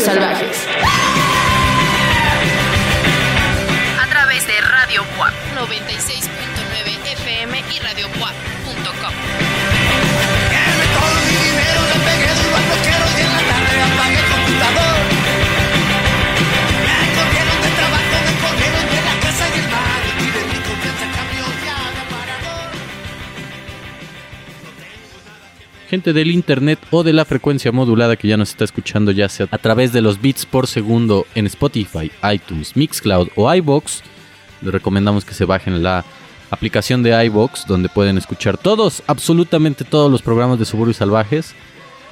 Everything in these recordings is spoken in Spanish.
Salvajes. Del internet o de la frecuencia modulada que ya nos está escuchando ya sea a través de los bits por segundo en Spotify, iTunes, Mixcloud o iBox, les recomendamos que se bajen la aplicación de iBox donde pueden escuchar todos, absolutamente todos los programas de Suburbios Salvajes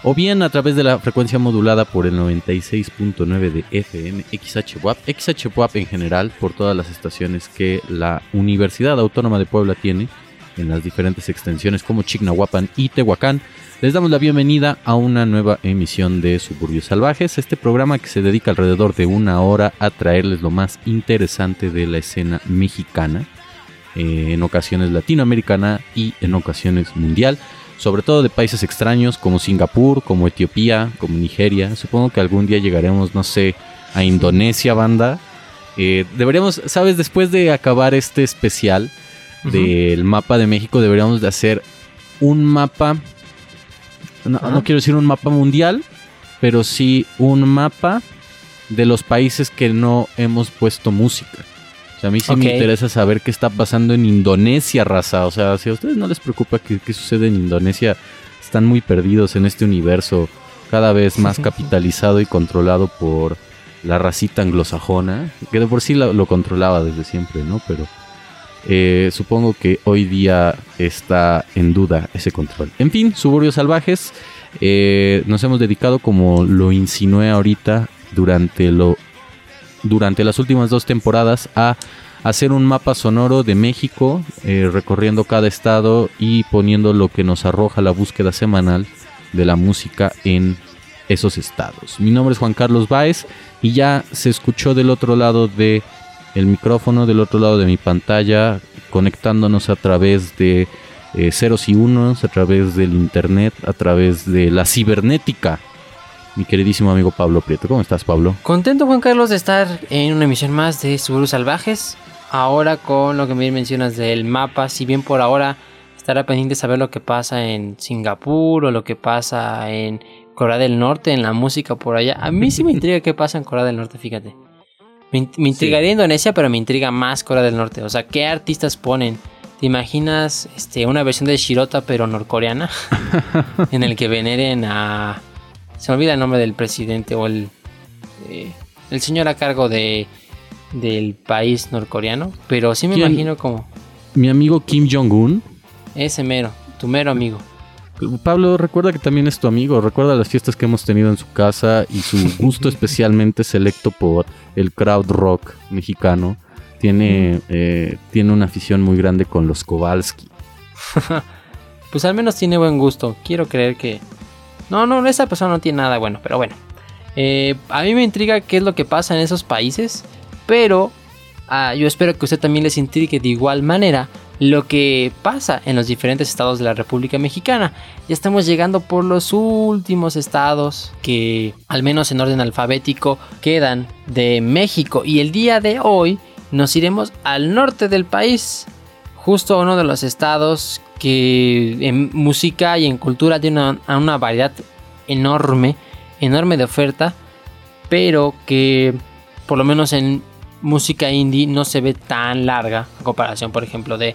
o bien a través de la frecuencia modulada por el 96.9 de FM XHWAP, XHWAP en general por todas las estaciones que la Universidad Autónoma de Puebla tiene en las diferentes extensiones como Chignahuapan y Tehuacán. Les damos la bienvenida a una nueva emisión de Suburbios Salvajes, este programa que se dedica alrededor de una hora a traerles lo más interesante de la escena mexicana, eh, en ocasiones latinoamericana y en ocasiones mundial, sobre todo de países extraños como Singapur, como Etiopía, como Nigeria. Supongo que algún día llegaremos, no sé, a Indonesia, banda. Eh, deberíamos, sabes, después de acabar este especial del mapa de México, deberíamos de hacer un mapa no, quiero decir un mapa mundial, pero sí un mapa de los países que no hemos puesto música. O sea, a mí sí me interesa saber qué está pasando en Indonesia, raza. O sea, si a ustedes no les preocupa qué, sucede en Indonesia, están muy perdidos en este universo cada vez más capitalizado y controlado por la racita anglosajona, que de por sí lo controlaba desde siempre, ¿no? Pero eh, supongo que hoy día está en duda ese control. En fin, Suburbios Salvajes, eh, nos hemos dedicado, como lo insinué ahorita, durante, lo, durante las últimas dos temporadas a hacer un mapa sonoro de México, eh, recorriendo cada estado y poniendo lo que nos arroja la búsqueda semanal de la música en esos estados. Mi nombre es Juan Carlos Báez y ya se escuchó del otro lado de el micrófono del otro lado de mi pantalla, conectándonos a través de eh, ceros y unos, a través del internet, a través de la cibernética. Mi queridísimo amigo Pablo Prieto. ¿Cómo estás, Pablo? Contento, Juan Carlos, de estar en una emisión más de Suburus Salvajes. Ahora con lo que me mencionas del mapa, si bien por ahora estará pendiente saber lo que pasa en Singapur o lo que pasa en Corea del Norte, en la música por allá. A mí sí me intriga qué pasa en Corea del Norte, fíjate. Me, intrigaría Indonesia, pero me intriga más Corea del Norte. O sea, ¿qué artistas ponen? ¿Te imaginas este, una versión de Shirota, pero norcoreana? en el que veneren a. Se me olvida el nombre del presidente o el. Eh, el señor a cargo de del país norcoreano. Pero sí me imagino como. Mi amigo Kim Jong-un. Ese mero, tu mero amigo. Pablo, recuerda que también es tu amigo, recuerda las fiestas que hemos tenido en su casa y su gusto especialmente selecto por el crowd rock mexicano. Tiene, eh, tiene una afición muy grande con los Kowalski. pues al menos tiene buen gusto. Quiero creer que... No, no, esa persona no tiene nada bueno, pero bueno. Eh, a mí me intriga qué es lo que pasa en esos países, pero ah, yo espero que usted también les intrigue de igual manera lo que pasa en los diferentes estados de la República Mexicana. Ya estamos llegando por los últimos estados que, al menos en orden alfabético, quedan de México. Y el día de hoy nos iremos al norte del país, justo a uno de los estados que en música y en cultura tiene una, una variedad enorme, enorme de oferta, pero que por lo menos en música indie no se ve tan larga en comparación, por ejemplo, de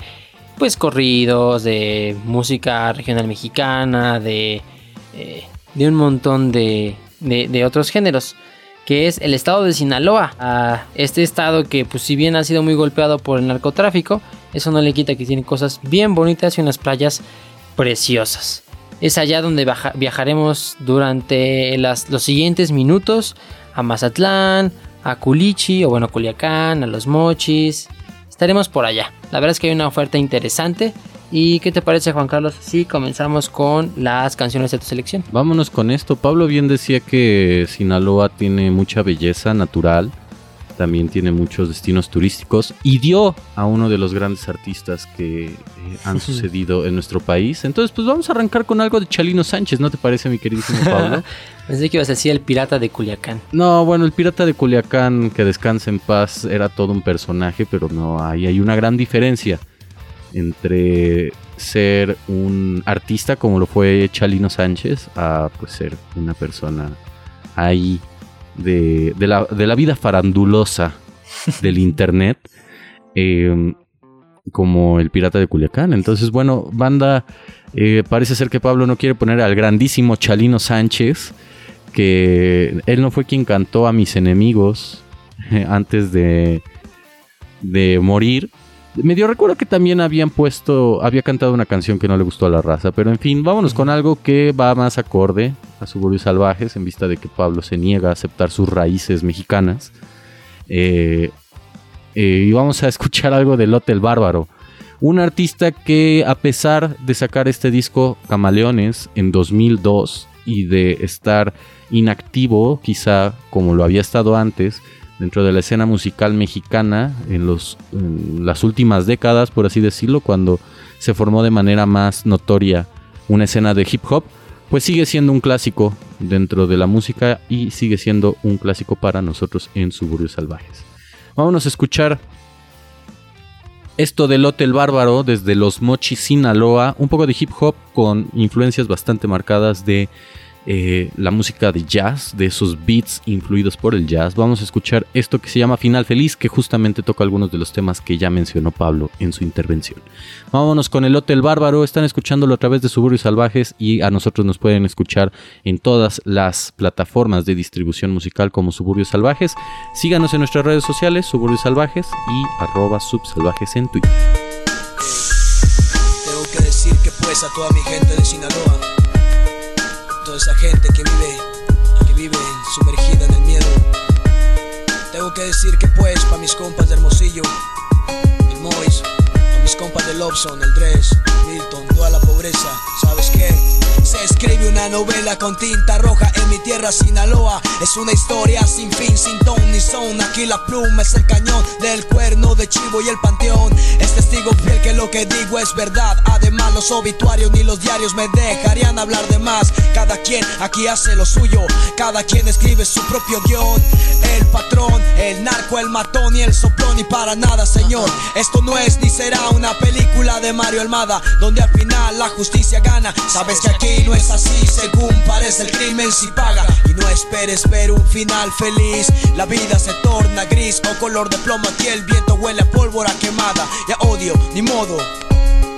pues corridos, de música regional mexicana, de, eh, de un montón de, de, otros géneros que es el estado de Sinaloa. A este estado que pues si bien ha sido muy golpeado por el narcotráfico, eso no le quita que tiene cosas bien bonitas y unas playas preciosas. Es allá donde viajaremos durante las, los siguientes minutos a Mazatlán, a Culichi o bueno, Culiacán, a Los Mochis. Estaremos por allá. La verdad es que hay una oferta interesante. ¿Y qué te parece, Juan Carlos? Si comenzamos con las canciones de tu selección. Vámonos con esto. Pablo bien decía que Sinaloa tiene mucha belleza natural. También tiene muchos destinos turísticos y dio a uno de los grandes artistas que eh, han sucedido en nuestro país. Entonces, pues vamos a arrancar con algo de Chalino Sánchez, ¿no te parece, mi queridísimo Pablo? Pensé que ibas a decir el pirata de Culiacán. No, bueno, el pirata de Culiacán, que descansa en paz, era todo un personaje, pero no, ahí hay una gran diferencia entre ser un artista como lo fue Chalino Sánchez a pues ser una persona ahí de, la, vida farandulosa del internet em, como el pirata de Culiacán. Entonces, bueno, banda, eh, parece ser que Pablo no quiere poner al grandísimo Chalino Sánchez, que él no fue quien cantó a mis enemigos antes de, de morir. Me dio recuerdo que también habían puesto, había cantado una canción que no le gustó a la raza, pero en fin, vámonos con algo que va más acorde a Suburbios Salvajes, en vista de que Pablo se niega a aceptar sus raíces mexicanas. Eh, eh, y vamos a escuchar algo de Lotte el Bárbaro, un artista que a pesar de sacar este disco Camaleones en 2002 y de estar inactivo, quizá como lo había estado antes, dentro de la escena musical mexicana en, los, las últimas décadas, por así decirlo, cuando se formó de manera más notoria una escena de hip hop, pues sigue siendo un clásico dentro de la música y sigue siendo un clásico para nosotros en Suburbios Salvajes. Vámonos a escuchar esto del Hotel Bárbaro desde los Mochis Sinaloa, un poco de hip hop con influencias bastante marcadas de eh, la música de jazz, de esos beats influidos por el jazz. Vamos a escuchar esto que se llama Final Feliz, que justamente toca algunos de los temas que ya mencionó Pablo en su intervención. Vámonos con el Hotel Bárbaro, están escuchándolo a través de Suburbios Salvajes y a nosotros nos pueden escuchar en todas las plataformas de distribución musical como Suburbios Salvajes. Síganos en nuestras redes sociales, Suburbios Salvajes y arroba subsalvajes en Twitter. Tengo que decir que pues a toda mi gente de Sinaloa esa gente que vive, que vive sumergida en el miedo. Tengo que decir que pues pa' mis compas de Hermosillo, el Mois, pa' mis compas de Lobson, el Dress, Milton, toda la pobreza, ¿sabes qué? Se escribe una novela con tinta roja en mi tierra Sinaloa. Es una historia sin fin, sin ton ni son. Aquí la pluma es el cañón del cuerno de chivo y el panteón. Es testigo fiel que lo que digo es verdad. Además, los obituarios ni los diarios me dejarían hablar de más. Cada quien aquí hace lo suyo, cada quien escribe su propio guion. El patrón, el narco, el matón y el soplón. Y para nada, señor, esto no es ni será una película de Mario Almada, donde al final la justicia gana. Sabes que aquí no es así, según parece el crimen si paga. Y no esperes ver un final feliz. La vida se torna gris o color de plomo. Aquí el viento huele a pólvora quemada. Ya odio, ni modo.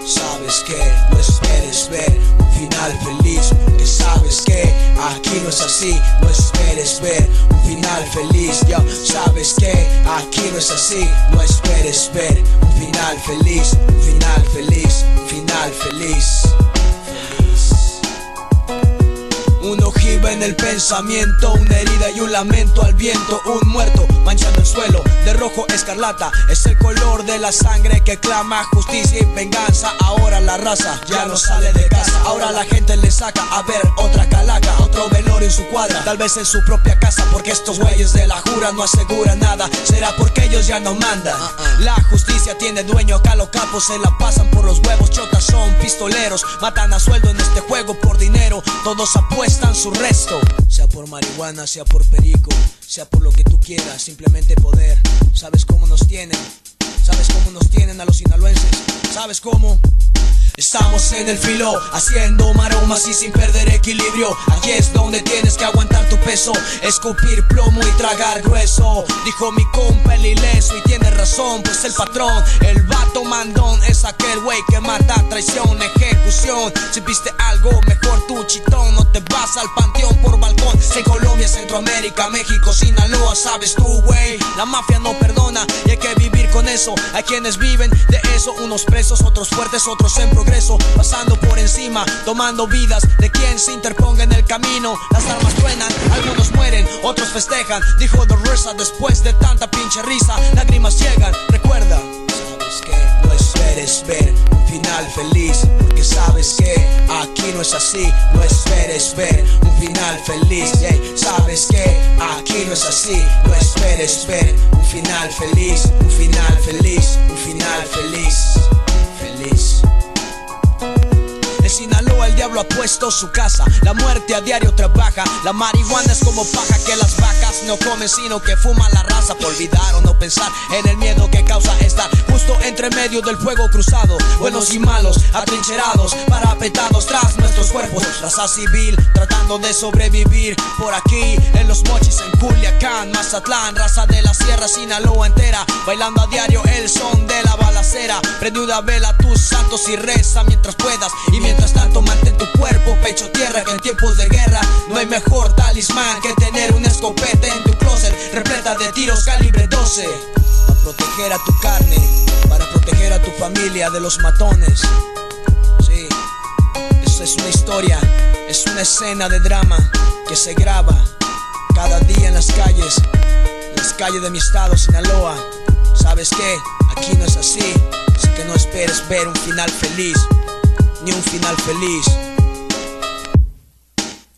Sabes que no esperes ver un final feliz, que sabes que aquí no es así, no esperes ver un final feliz, ya sabes que aquí no es así, no esperes ver un final feliz, un final feliz, un final feliz. Un ojiva en el pensamiento, una herida y un lamento al viento, un muerto manchando el suelo de rojo escarlata. Es el color de la sangre que clama justicia y venganza. Ahora la raza ya no sale de casa. Ahora la gente le saca a ver otra calaca, otro velorio en su cuadra, tal vez en su propia casa, porque estos güeyes de la jura no aseguran nada. Será porque ellos ya no mandan. La justicia tiene dueño, acá los capos se la pasan por los huevos. Chotas son pistoleros, matan a sueldo en este juego por dinero. Todos apuestan su resto. Sea por marihuana, sea por perico, sea por lo que tú quieras, simplemente poder. ¿Sabes cómo nos tienen? ¿Sabes cómo nos tienen a los sinaloenses? ¿Sabes cómo? Estamos en el filo, haciendo maromas y sin perder equilibrio. Aquí es donde tienes que aguantar tu peso, escupir plomo y tragar grueso. Dijo mi compa el ileso y tiene razón, pues el patrón, el vato mandón, es aquel güey que mata traición, ejecución. Si viste algo mejor tu chitón, no vas al panteón por balcón. En Colombia, Centroamérica, México, Sinaloa, sabes tú, güey. La mafia no perdona y hay que vivir con eso. Hay quienes viven de eso, unos presos, otros fuertes, otros en progreso pasando por encima, tomando vidas de quien se interponga en el camino. Las armas truenan, algunos mueren, otros festejan. Dijo The Rosa después de tanta pinche risa, lágrimas llegan. Recuerda, sabes es esperes ver un final feliz, porque sabes que aquí no es así. No esperes ver un final feliz, sabes que aquí no es así. No esperes ver un final feliz, un final feliz, un final feliz, feliz. En Sinaloa el diablo ha puesto su casa, la muerte a diario trabaja, la marihuana es como paja que las vacas no comen sino que fuman la raza. Por olvidar o no pensar en el miedo que causa estar justo entre medio del fuego cruzado, buenos y malos, atrincherados, parapetados tras nuestros cuerpos, raza civil tratando de sobrevivir por aquí en los mochis en Culiacán, Mazatlán, raza de la sierra Sinaloa entera, bailando a diario el son de la balacera, prende una vela a tus santos y reza mientras puedas. Y mientras tanto mantén tu cuerpo pecho tierra que en tiempos de guerra no hay mejor talismán que tener un escopeta en tu closet repleta de tiros calibre 12 para proteger a tu carne, para proteger a tu familia de los matones. Sí, esa es una historia, es una escena de drama que se graba cada día en las calles, en las calles de mi estado, Sinaloa. ¿Sabes qué? Aquí no es así, así que no esperes ver un final feliz ni un final feliz.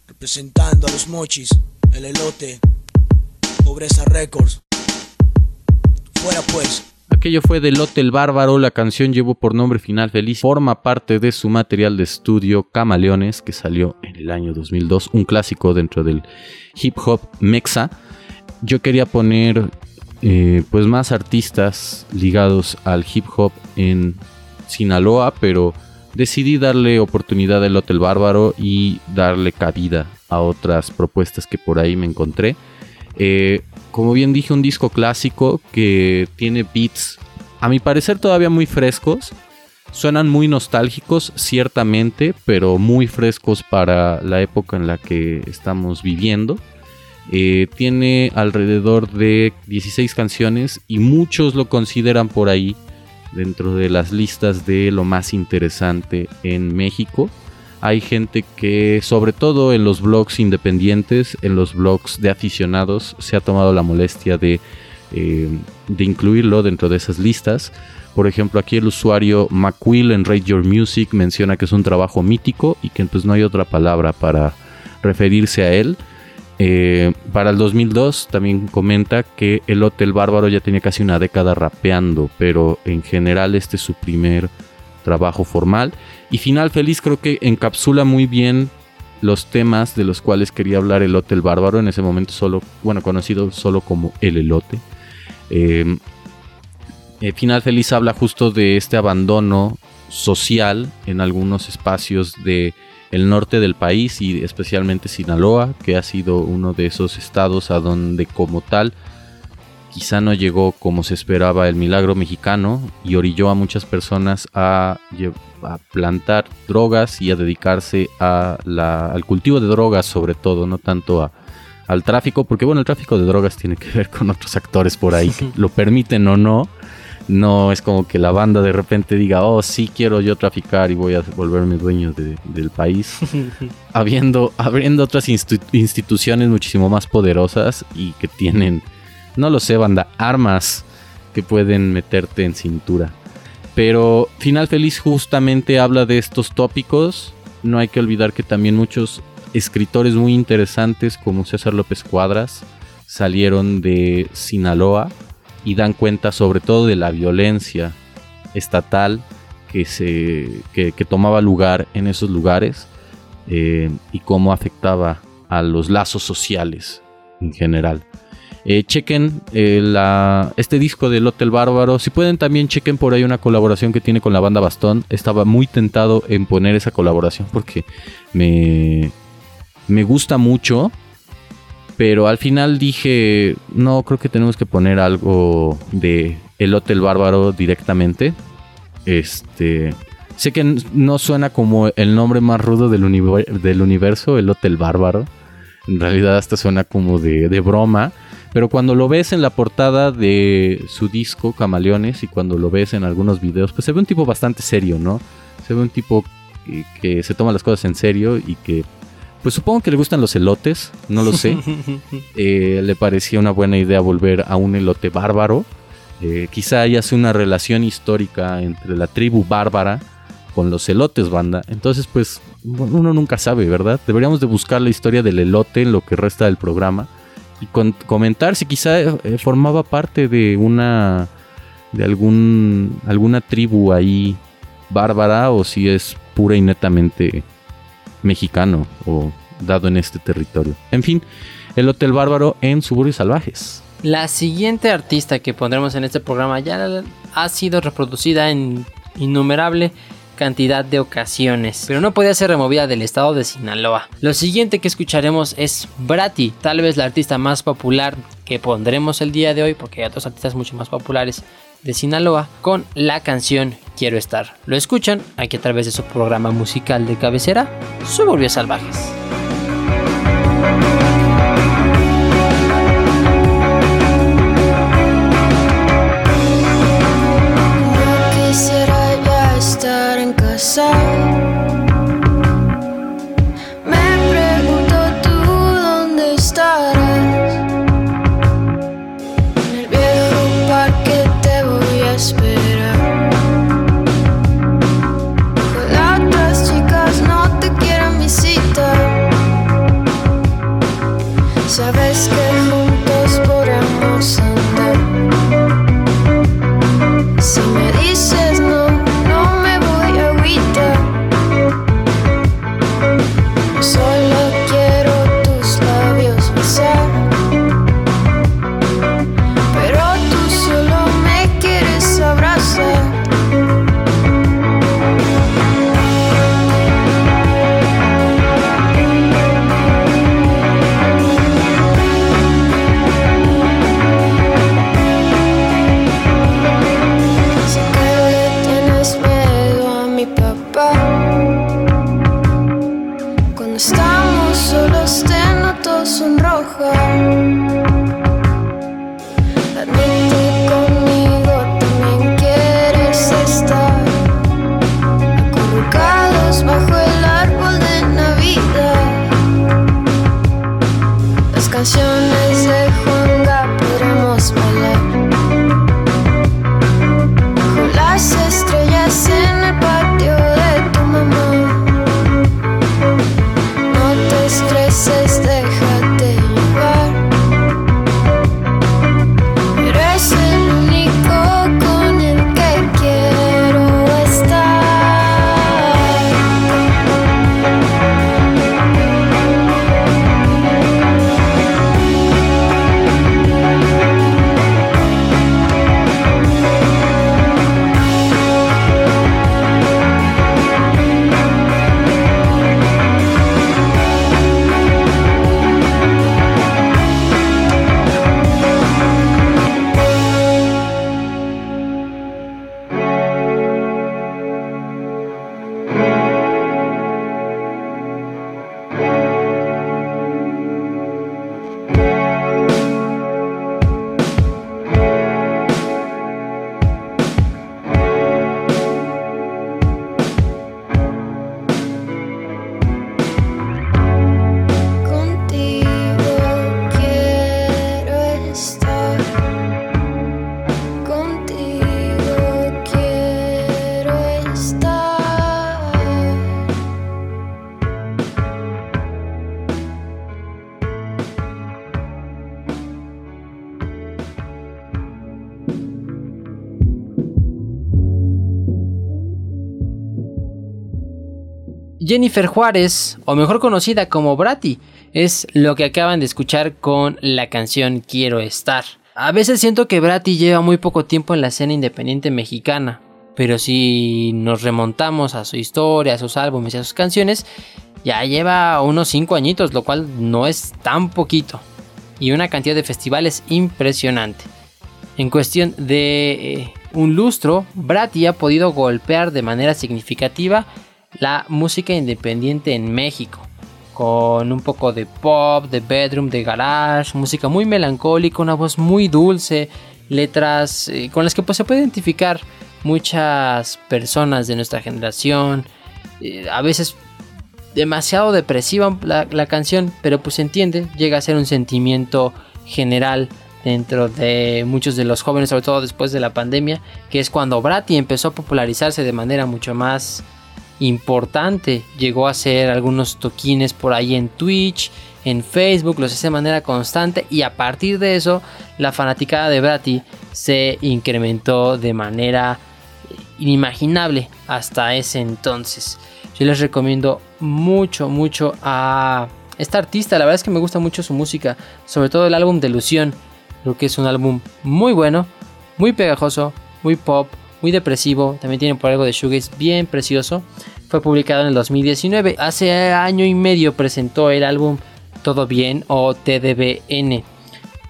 Representando a los mochis, el elote, Pobreza Records. Fuera pues. Aquello fue del Lote el Bárbaro, la canción llevó por nombre Final Feliz, forma parte de su material de estudio Camaleones, que salió en el año 2002, un clásico dentro del hip hop mexa. Yo quería poner eh, pues más artistas ligados al hip hop en Sinaloa, pero decidí darle oportunidad al Hotel Bárbaro y darle cabida a otras propuestas que por ahí me encontré. Eh, como bien dije, un disco clásico que tiene beats, a mi parecer todavía muy frescos. Suenan muy nostálgicos, ciertamente, pero muy frescos para la época en la que estamos viviendo. Eh, tiene alrededor de 16 canciones y muchos lo consideran por ahí dentro de las listas de lo más interesante en México. Hay gente que, sobre todo en los blogs independientes, en los blogs de aficionados, se ha tomado la molestia de, eh, de incluirlo dentro de esas listas. Por ejemplo, aquí el usuario McQuill en Rate Your Music menciona que es un trabajo mítico y que pues no hay otra palabra para referirse a él. Eh, para el 2002 también comenta que el Hotel Bárbaro ya tenía casi una década rapeando, pero en general este es su primer trabajo formal. Y Final Feliz creo que encapsula muy bien los temas de los cuales quería hablar el Hotel Bárbaro, en ese momento solo, bueno, conocido solo como El Elote. Eh, eh, Final Feliz habla justo de este abandono social en algunos espacios de el norte del país y especialmente Sinaloa, que ha sido uno de esos estados a donde como tal quizá no llegó como se esperaba el milagro mexicano y orilló a muchas personas a, plantar drogas y a dedicarse al cultivo de drogas sobre todo, no tanto al tráfico, porque bueno, el tráfico de drogas tiene que ver con otros actores por ahí que lo permiten o no, no es como que la banda de repente diga, oh, sí quiero yo traficar y voy a volverme dueño del país. Habiendo, abriendo otras instituciones muchísimo más poderosas y que tienen, no lo sé, banda, armas que pueden meterte en cintura. Pero Final Feliz justamente habla de estos tópicos. No hay que olvidar que también muchos escritores muy interesantes como César López Cuadras salieron de Sinaloa y dan cuenta sobre todo de la violencia estatal que, se, que, tomaba lugar en esos lugares eh, y cómo afectaba a los lazos sociales en general. Eh, chequen eh, este disco del Hotel Bárbaro. Si pueden también chequen por ahí una colaboración que tiene con la banda Bastón. Estaba muy tentado en poner esa colaboración porque me, me gusta mucho. Pero al final dije, no, creo que tenemos que poner algo de El Hotel Bárbaro directamente. Este. Sé que no suena como el nombre más rudo del, del universo, el Hotel Bárbaro. En realidad hasta suena como de, broma. Pero cuando lo ves en la portada de su disco, Camaleones, y cuando lo ves en algunos videos, pues se ve un tipo bastante serio, ¿no? Se ve un tipo que se toma las cosas en serio y que pues supongo que le gustan los elotes, no lo sé. Eh, le parecía una buena idea volver a un elote bárbaro. Eh, quizá haya una relación histórica entre la tribu bárbara con los elotes, banda. Entonces, pues, uno nunca sabe, ¿verdad? Deberíamos de buscar la historia del elote en lo que resta del programa y comentar si quizá eh, formaba parte de una de algún alguna tribu ahí bárbara o si es pura y netamente mexicano o dado en este territorio. En fin, el Hotel Bárbaro en Suburbios Salvajes. La siguiente artista que pondremos en este programa ya ha sido reproducida en innumerable cantidad de ocasiones, pero no podía ser removida del estado de Sinaloa. Lo siguiente que escucharemos es Brati, tal vez la artista más popular que pondremos el día de hoy, porque hay otros artistas mucho más populares de Sinaloa, con la canción Quiero estar. Lo escuchan aquí a través de su programa musical de cabecera, Suburbios Salvajes. Jennifer Juárez, o mejor conocida como Bratty, es lo que acaban de escuchar con la canción Quiero estar. A veces siento que Bratty lleva muy poco tiempo en la escena independiente mexicana, pero si nos remontamos a su historia, a sus álbumes y a sus canciones, ya lleva unos 5 añitos, lo cual no es tan poquito, y una cantidad de festivales impresionante. En cuestión de eh, un lustro, Bratty ha podido golpear de manera significativa la música independiente en México. Con un poco de pop, de bedroom, de garage, música muy melancólica, una voz muy dulce, letras eh, con las que pues, se puede identificar muchas personas de nuestra generación. Eh, a veces demasiado depresiva la, canción, pero pues se entiende, llega a ser un sentimiento general dentro de muchos de los jóvenes, sobre todo después de la pandemia, que es cuando Bratty empezó a popularizarse de manera mucho más importante. Llegó a hacer algunos toquines por ahí en Twitch, en Facebook, los hace de manera constante y a partir de eso la fanaticada de Bratty se incrementó de manera inimaginable hasta ese entonces. Yo les recomiendo mucho, mucho a esta artista. La verdad es que me gusta mucho su música, sobre todo el álbum de Ilusión. Creo que es un álbum muy bueno, muy pegajoso, muy pop, muy depresivo. También tiene por algo de shoegaze bien precioso. Fue publicado en el 2019. Hace año y medio presentó el álbum Todo Bien o TDBN.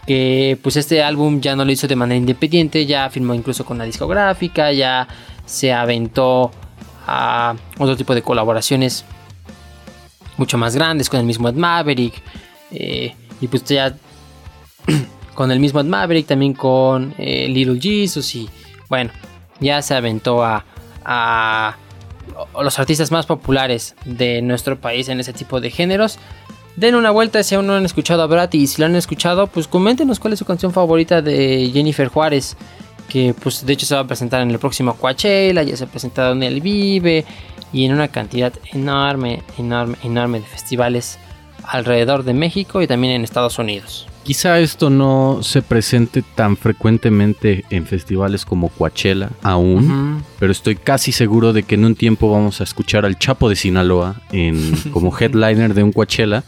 Que pues este álbum ya no lo hizo de manera independiente, ya firmó incluso con la discográfica, ya se aventó a otro tipo de colaboraciones mucho más grandes con el mismo Ed Maverick. Eh, y pues ya con el mismo Ed Maverick, también con eh, Little Jesus. Y bueno, ya se aventó a, a, los artistas más populares de nuestro país en ese tipo de géneros. Den una vuelta si aún no han escuchado a Brat y si lo han escuchado, pues coméntenos cuál es su canción favorita de Jennifer Juárez que pues de hecho se va a presentar en el próximo Coachella, ya se ha presentado en el Vive y en una cantidad enorme, enorme, enorme de festivales alrededor de México y también en Estados Unidos. Quizá esto no se presente tan frecuentemente en festivales como Coachella aún, pero estoy casi seguro de que en un tiempo vamos a escuchar al Chapo de Sinaloa en, como headliner de un Coachella.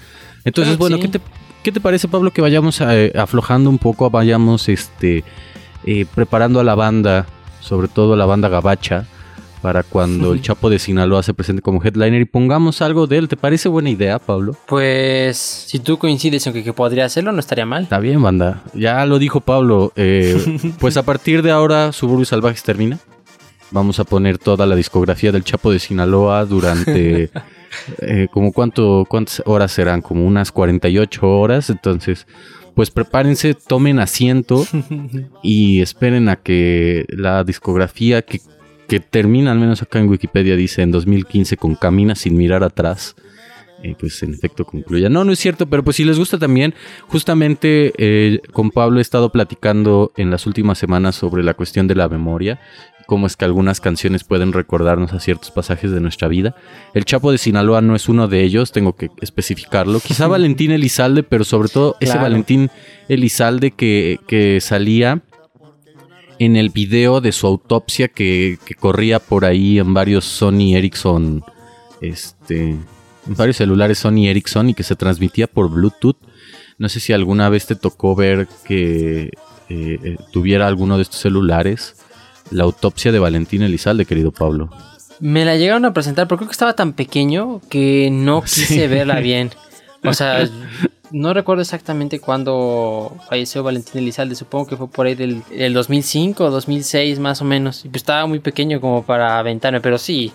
Entonces, bueno, ¿qué, te, ¿qué, te, parece, Pablo, que vayamos eh, aflojando un poco, vayamos este eh, preparando a la banda, sobre todo la banda gabacha, para cuando el Chapo de Sinaloa se presente como headliner y pongamos algo de él. ¿Te parece buena idea, Pablo? Pues si tú coincides en que, podría hacerlo, no estaría mal. Está bien, banda. Ya lo dijo Pablo. Eh, pues a partir de ahora, Suburbios Salvajes termina. Vamos a poner toda la discografía del Chapo de Sinaloa durante... Eh, como cuánto, cuántas horas serán, como unas 48 horas. Entonces, pues prepárense, tomen asiento y esperen a que la discografía que, termina, al menos acá en Wikipedia, dice en 2015 con Camina sin mirar atrás. Eh, pues en efecto concluya. No, no es cierto, pero pues si les gusta también, justamente eh, con Pablo he estado platicando en las últimas semanas sobre la cuestión de la memoria cómo es que algunas canciones pueden recordarnos a ciertos pasajes de nuestra vida. El Chapo de Sinaloa no es uno de ellos, tengo que especificarlo. Quizá Valentín Elizalde, pero sobre todo ese Valentín Elizalde que, que, salía en el video de su autopsia que, que, corría por ahí en varios Sony Ericsson, este, en varios celulares Sony Ericsson y que se transmitía por Bluetooth. No sé si alguna vez te tocó ver que eh, eh, tuviera alguno de estos celulares la autopsia de Valentín Elizalde, querido Pablo. Me la llegaron a presentar, pero creo que estaba tan pequeño que no quise verla bien. O sea, no recuerdo exactamente cuándo falleció Valentín Elizalde. Supongo que fue por ahí del, 2005 o 2006 más o menos. Y pues estaba muy pequeño como para aventarme, pero sí,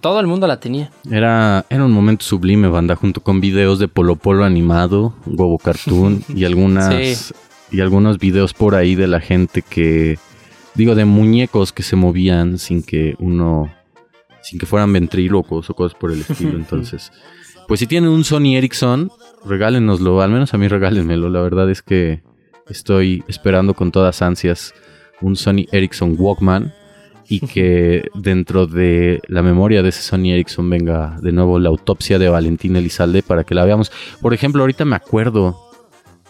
todo el mundo la tenía. Era, era un momento sublime, banda, junto con videos de Polo Polo animado, Gobo Cartoon y algunas... Y algunos videos por ahí de la gente que digo, de muñecos que se movían sin que uno, sin que fueran ventrílocos o cosas por el estilo. Entonces, pues si tienen un Sony Ericsson, regálenoslo, al menos a mí regálenmelo. La verdad es que estoy esperando con todas ansias un Sony Ericsson Walkman y que dentro de la memoria de ese Sony Ericsson venga de nuevo la autopsia de Valentín Elizalde para que la veamos. Por ejemplo, ahorita me acuerdo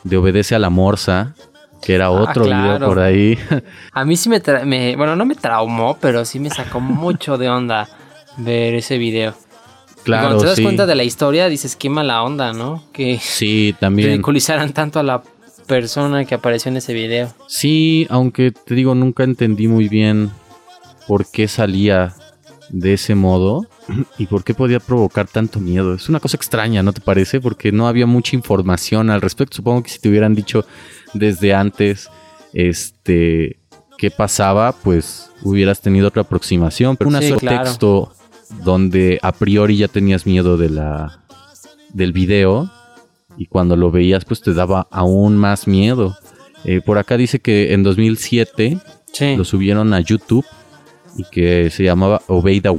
de Obedece a la Morsa, que era ah, otro video por ahí. A mí sí me, bueno, no me traumó, pero sí me sacó mucho de onda ver ese video. Claro, cuando te das cuenta de la historia, dices qué mala onda, ¿no? Que sí, también ridiculizaran tanto a la persona que apareció en ese video. Sí, aunque te digo, nunca entendí muy bien por qué salía de ese modo y por qué podía provocar tanto miedo. Es una cosa extraña, ¿no te parece? Porque no había mucha información al respecto. Supongo que si te hubieran dicho desde antes este qué pasaba, pues hubieras tenido otra aproximación. Pero un texto donde a priori ya tenías miedo de la del video y cuando lo veías pues te daba aún más miedo. Eh, por acá dice que en 2007 lo subieron a YouTube y que se llamaba Obey the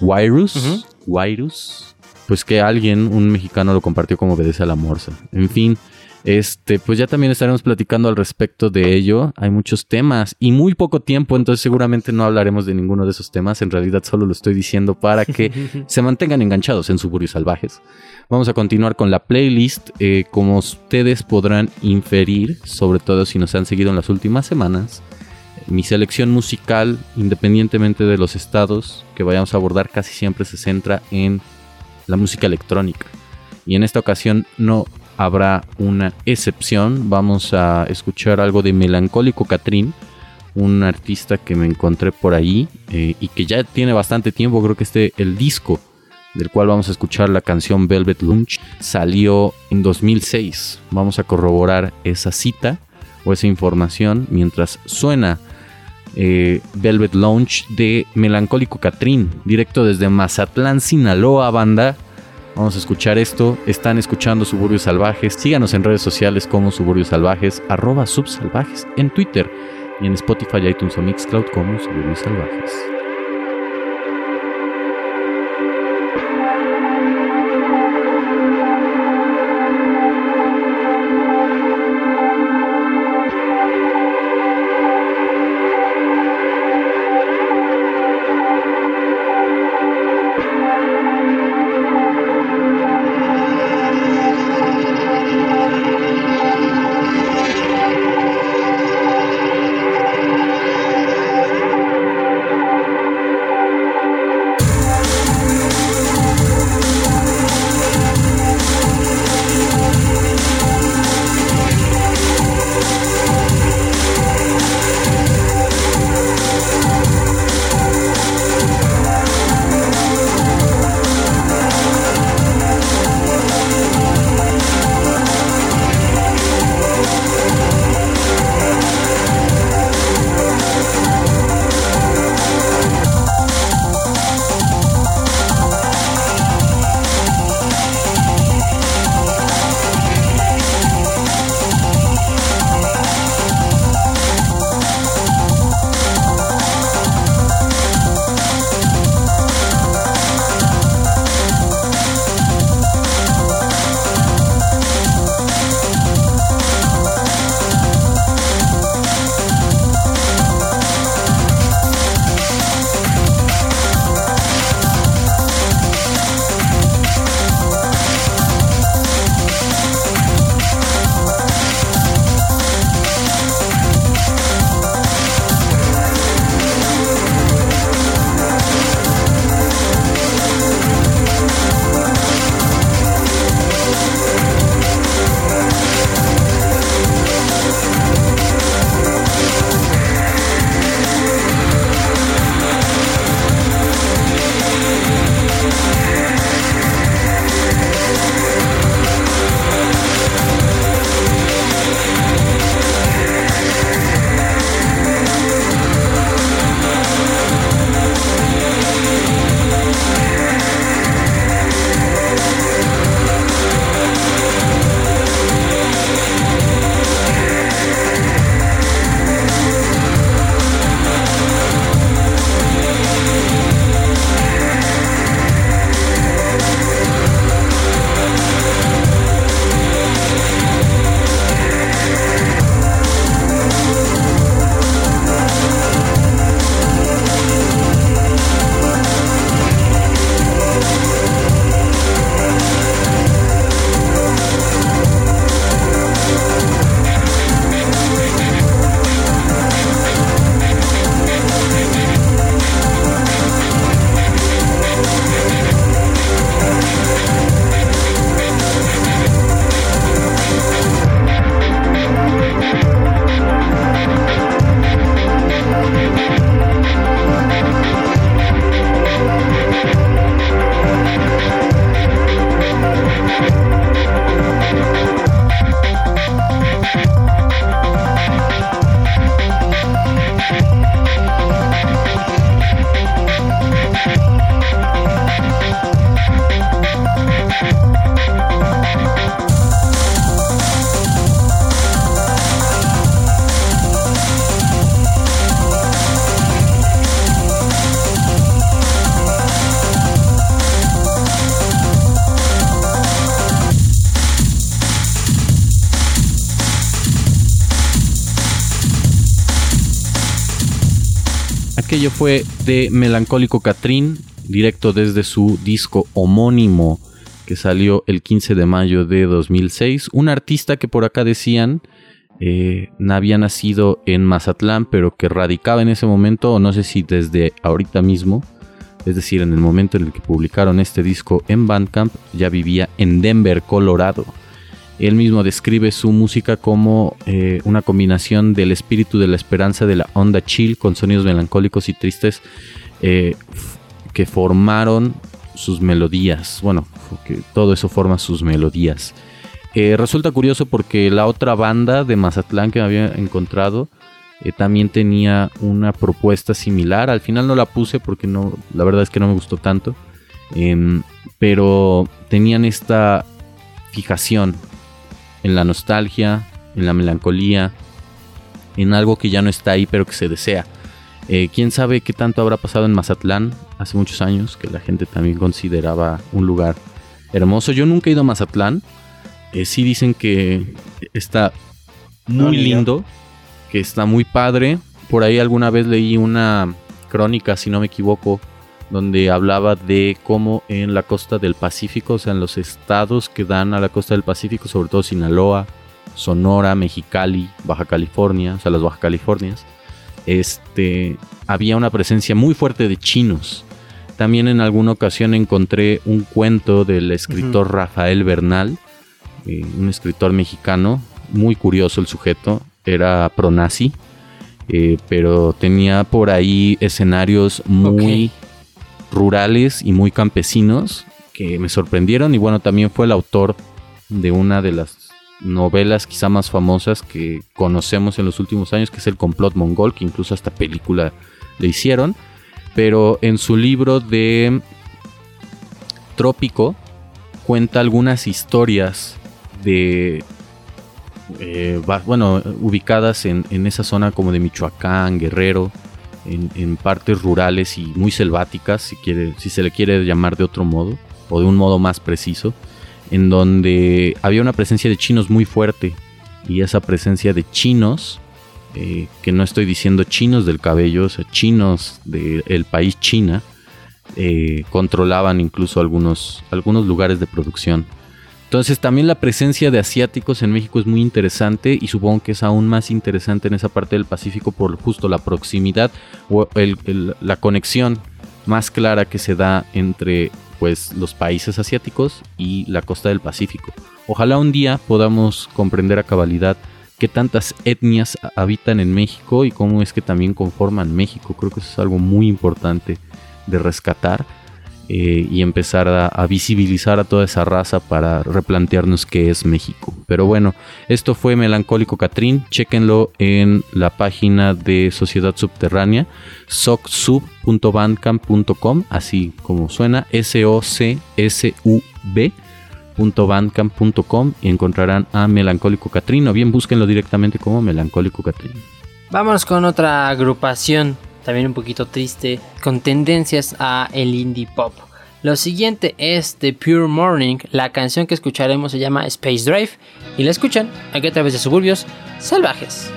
Virus. Virus. Pues que alguien, un mexicano, lo compartió como obedece a la morsa. En fin, Este, pues ya también estaremos platicando al respecto de ello. Hay muchos temas y muy poco tiempo, entonces seguramente no hablaremos de ninguno de esos temas. En realidad solo lo estoy diciendo para que se mantengan enganchados en Suburbios Salvajes. Vamos a continuar con la playlist. Eh, como ustedes podrán inferir, sobre todo si nos han seguido en las últimas semanas, mi selección musical, independientemente de los estados que vayamos a abordar, casi siempre se centra en la música electrónica. Y en esta ocasión no habrá una excepción. Vamos a escuchar algo de Melancólico Catrín, un artista que me encontré por ahí eh, y que ya tiene bastante tiempo. Creo que este, el disco del cual vamos a escuchar la canción Velvet Lunch, salió en 2006. Vamos a corroborar esa cita o esa información mientras suena eh, Velvet Launch de Melancólico Catrín, directo desde Mazatlán, Sinaloa, banda. Vamos a escuchar esto. Están escuchando Suburbios Salvajes. Síganos en redes sociales como Suburbios Salvajes, arroba subsalvajes en Twitter y en Spotify, iTunes o Mixcloud como Suburbios Salvajes. Fue de Melancólico Catrín, directo desde su disco homónimo que salió el 15 de mayo de 2006. Un artista que por acá decían eh, había nacido en Mazatlán, pero que radicaba en ese momento, no sé si desde ahorita mismo, es decir, en el momento en el que publicaron este disco en Bandcamp, ya vivía en Denver, Colorado. Él mismo describe su música como eh, una combinación del espíritu de la esperanza de la onda chill con sonidos melancólicos y tristes eh, que formaron sus melodías. Bueno, que todo eso forma sus melodías. Eh, resulta curioso porque la otra banda de Mazatlán que había encontrado también tenía una propuesta similar. Al final no la puse porque no, la verdad es que no me gustó tanto. Em, pero tenían esta fijación en la nostalgia, en la melancolía, en algo que ya no está ahí pero que se desea. Eh, quién sabe qué tanto habrá pasado en Mazatlán hace muchos años, que la gente también consideraba un lugar hermoso. Yo nunca he ido a Mazatlán. Eh, sí dicen que está muy lindo, que está muy padre. Por ahí alguna vez leí una crónica, si no me equivoco, donde hablaba de cómo en la costa del Pacífico, o sea, en los estados que dan a la costa del Pacífico, sobre todo Sinaloa, Sonora, Mexicali, Baja California, o sea, las Baja Californias, este, había una presencia muy fuerte de chinos. También en alguna ocasión encontré un cuento del escritor Rafael Bernal, eh, un escritor mexicano, muy curioso el sujeto, era pronazi, eh, pero tenía por ahí escenarios muy rurales y muy campesinos que me sorprendieron y bueno, también fue el autor de una de las novelas quizá más famosas que conocemos en los últimos años, que es el complot mongol, que incluso hasta película le hicieron. Pero en su libro de Trópico cuenta algunas historias de, eh, bueno, ubicadas en, esa zona como de Michoacán, Guerrero, en, partes rurales y muy selváticas, si, quiere, si se le quiere llamar de otro modo, o de un modo más preciso en donde había una presencia de chinos muy fuerte y esa presencia de chinos, eh, que no estoy diciendo chinos del cabello, o sea, chinos del país China, eh, controlaban incluso algunos, algunos lugares de producción. Entonces también la presencia de asiáticos en México es muy interesante y supongo que es aún más interesante en esa parte del Pacífico por justo la proximidad o la conexión más clara que se da entre pues los países asiáticos y la costa del Pacífico. Ojalá un día podamos comprender a cabalidad qué tantas etnias habitan en México y cómo es que también conforman México. Creo que eso es algo muy importante de rescatar eh, y empezar a, visibilizar a toda esa raza para replantearnos qué es México. Pero bueno, esto fue Melancólico Catrín. Chequenlo en la página de Sociedad Subterránea, socsub.bandcamp.com, así como suena, S-O-C-S-U-B.bandcamp.com y encontrarán a Melancólico Catrín o bien búsquenlo directamente como Melancólico Catrín. Vamos con otra agrupación también un poquito triste, con tendencias a el indie pop. Lo siguiente es The Pure Morning, la canción que escucharemos se llama Space Drive y la escuchan aquí a través de suburbios salvajes.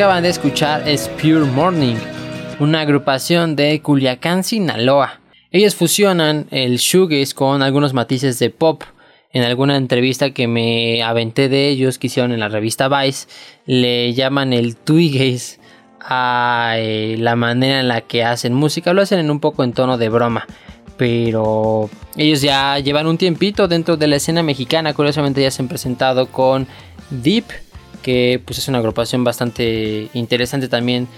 Acaban de escuchar es Pure Morning, una agrupación de Culiacán, Sinaloa. Ellos fusionan el shoegaze con algunos matices de pop. En alguna entrevista que me aventé de ellos que hicieron en la revista Vice, le llaman el twigaze a eh, la manera en la que hacen música. Lo hacen en un poco en tono de broma. Pero ellos ya llevan un tiempito dentro de la escena mexicana. Curiosamente ya se han presentado con Deep, que pues es una agrupación bastante interesante también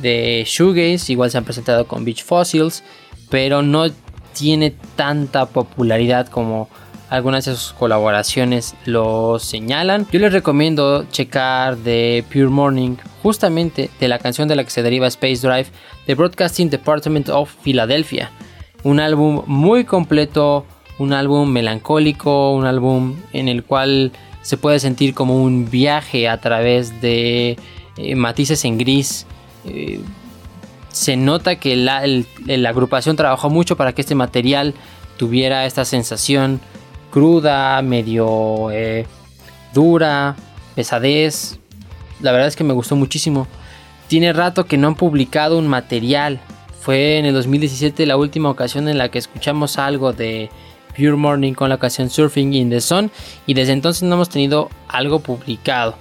de shoegaze. Igual se han presentado con Beach Fossils, pero no tiene tanta popularidad como algunas de sus colaboraciones lo señalan. Yo les recomiendo checar de Pure Morning, justamente de la canción de la que se deriva Space Drive, de Broadcasting Department of Philadelphia. Un álbum muy completo, un álbum melancólico, un álbum en el cual se puede sentir como un viaje a través de eh, matices en gris. Eh, se nota que la, agrupación trabajó mucho para que este material tuviera esta sensación cruda, medio eh, dura, pesadez. La verdad es que me gustó muchísimo. Tiene rato que no han publicado un material. Fue en el 2017 la última ocasión en la que escuchamos algo de Pure Morning con la canción Surfing in the Sun y desde entonces no hemos tenido algo publicado.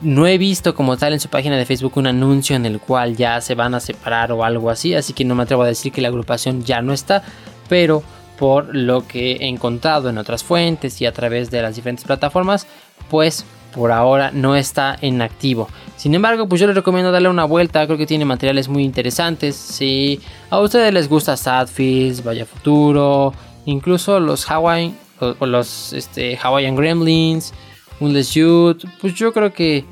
No he visto como tal en su página de Facebook un anuncio en el cual ya se van a separar o algo así, así que no me atrevo a decir que la agrupación ya no está, pero por lo que he encontrado en otras fuentes y a través de las diferentes plataformas, pues por ahora no está en activo. Sin embargo, pues yo les recomiendo darle una vuelta, creo que tiene materiales muy interesantes. Si a ustedes les gusta Sadfields, Vaya Futuro, incluso los Hawaii o, los este, Hawaiian Gremlins, Unless Youth, pues yo creo que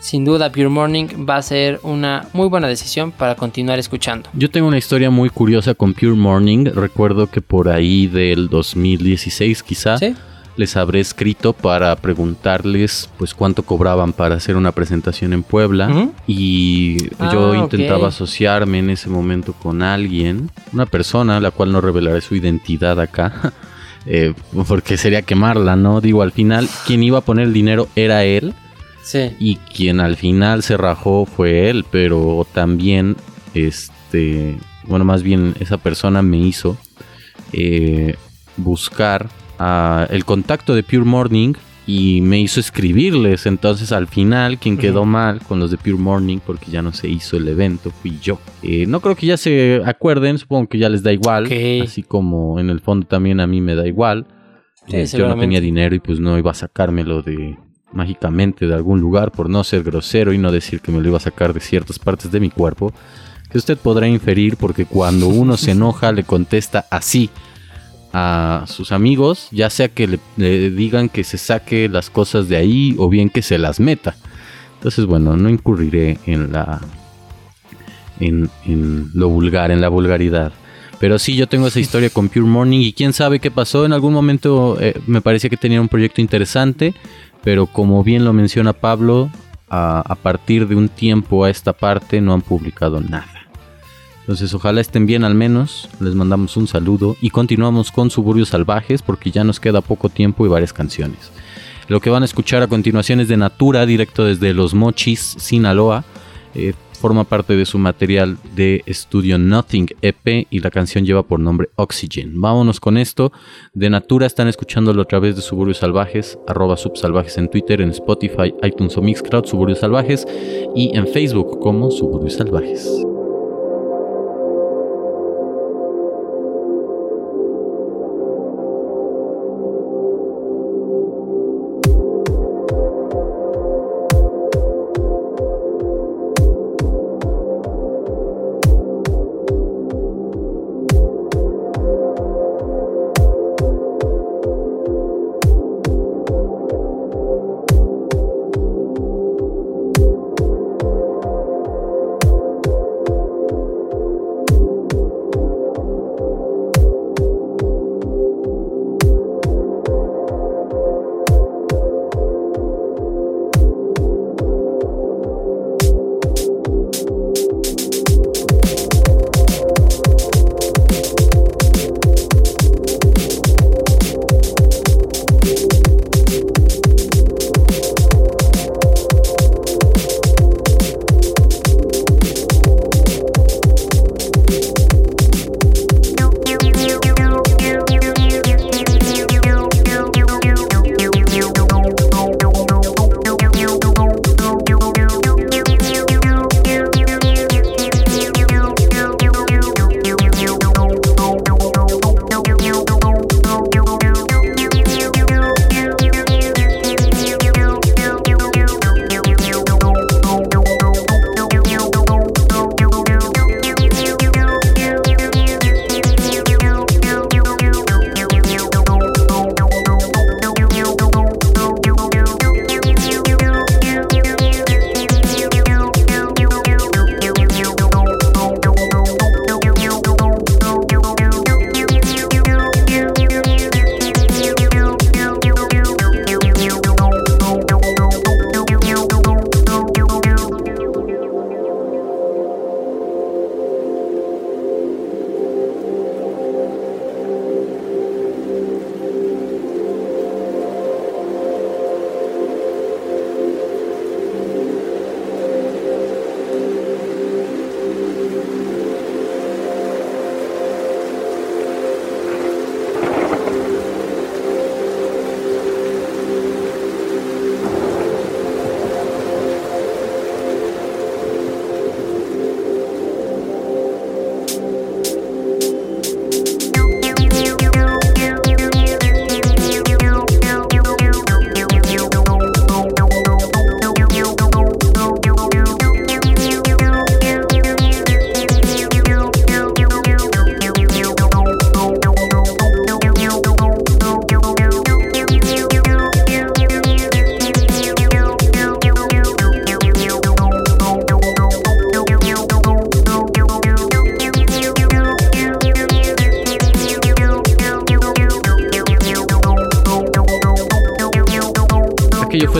sin duda Pure Morning va a ser una muy buena decisión para continuar escuchando. Yo tengo una historia muy curiosa con Pure Morning. Recuerdo que por ahí del 2016 quizá les habré escrito para preguntarles pues cuánto cobraban para hacer una presentación en Puebla y yo ah, intentaba asociarme en ese momento con alguien, una persona la cual no revelaré su identidad acá. Eh, porque sería quemarla, ¿no? Digo, al final, quien iba a poner el dinero era él y quien al final se rajó fue él, pero también, este, bueno, más bien esa persona me hizo eh, buscar el contacto de Pure Morning y me hizo escribirles. Entonces al final quien quedó mal con los de Pure Morning porque ya no se hizo el evento fui yo. Eh, no creo que ya se acuerden, supongo que ya les da igual. Así como en el fondo también a mí me da igual. Eh, yo no tenía dinero y pues no iba a sacármelo de, mágicamente de algún lugar por no ser grosero y no decir que me lo iba a sacar de ciertas partes de mi cuerpo, que usted podrá inferir porque cuando uno se enoja le contesta así a sus amigos, ya sea que le, digan que se saque las cosas de ahí o bien que se las meta. Entonces, bueno, no incurriré en la en, lo vulgar, en la vulgaridad. Pero sí, yo tengo esa historia con Pure Morning y quién sabe qué pasó. En algún momento eh, me parecía que tenía un proyecto interesante pero como bien lo menciona Pablo, a, partir de un tiempo a esta parte no han publicado nada. Entonces ojalá estén bien al menos, les mandamos un saludo y continuamos con Suburbios Salvajes porque ya nos queda poco tiempo y varias canciones. Lo que van a escuchar a continuación es de Natura, directo desde Los Mochis, Sinaloa. Eh, forma parte de su material de estudio Nothing EP y la canción lleva por nombre Oxygen. Vámonos con esto. De Natura están escuchándolo a través de Suburbios Salvajes, arroba subsalvajes en Twitter, en Spotify, iTunes o Mixcloud, Suburbios Salvajes y en Facebook como Suburbios Salvajes.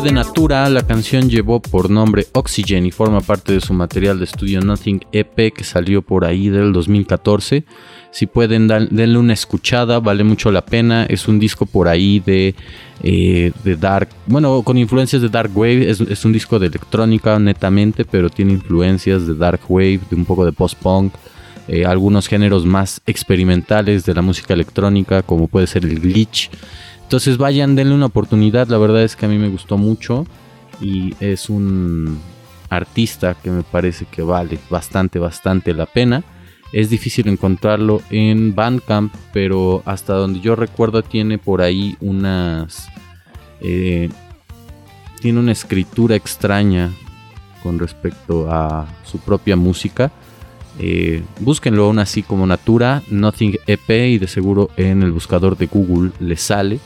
Fue de Natura, la canción llevó por nombre Oxygen y forma parte de su material de estudio Nothing EP que salió por ahí del 2014. Si pueden, denle una escuchada, vale mucho la pena. Es un disco por ahí de, eh, Dark, bueno, con influencias de Dark Wave. Es, un disco de electrónica netamente, pero tiene influencias de Dark Wave, de un poco de post-punk. Eh, algunos géneros más experimentales de la música electrónica, como puede ser el glitch. Entonces vayan, denle una oportunidad. La verdad es que a mí me gustó mucho y es un artista que me parece que vale bastante, bastante la pena. Es difícil encontrarlo en Bandcamp, pero hasta donde yo recuerdo tiene por ahí unas... Eh, tiene una escritura extraña con respecto a su propia música. Eh, búsquenlo aún así como Natura, Nothing EP y de seguro en el buscador de Google le sale.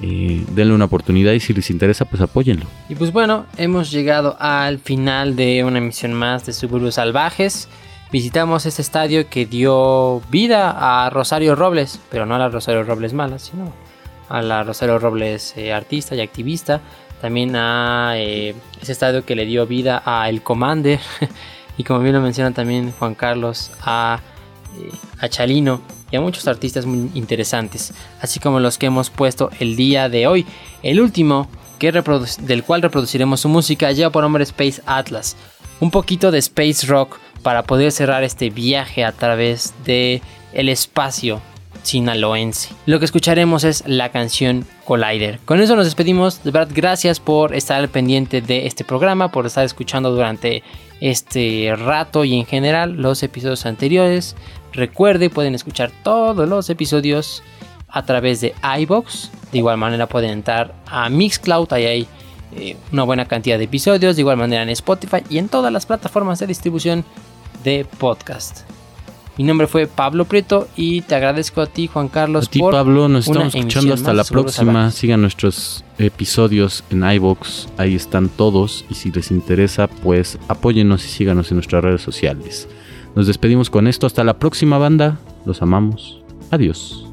Denle una oportunidad y si les interesa pues apóyenlo. Y pues bueno, hemos llegado al final de una emisión más de Suburbios Salvajes visitamos este estadio que dio vida a Rosario Robles, pero no a la Rosario Robles mala, sino a la Rosario Robles eh, artista y activista. También a eh, ese estadio que le dio vida a El Commander. y como bien lo menciona también Juan Carlos, a, eh, a Chalino muchos artistas muy interesantes. Así como los que hemos puesto el día de hoy. El último que del cual reproduciremos su música lleva por nombre Space Atlas. Un poquito de space rock para poder cerrar este viaje a través de espacio sinaloense. Lo que escucharemos es la canción Collider. Con eso nos despedimos. De verdad, gracias por estar pendiente de este programa, por estar escuchando durante este rato y en general los episodios anteriores. Recuerde, pueden escuchar todos los episodios a través de iBox. De igual manera pueden entrar a Mixcloud, ahí hay eh, una buena cantidad de episodios. De igual manera en Spotify y en todas las plataformas de distribución de podcast. Mi nombre fue Pablo Prieto y te agradezco a ti, Juan Carlos. A ti, Pablo, nos estamos escuchando hasta la próxima. Sigan nuestros episodios en iBox, ahí están todos. Y si les interesa, pues apóyennos y síganos en nuestras redes sociales. Nos despedimos con esto. Hasta la próxima, banda. Los amamos. Adiós.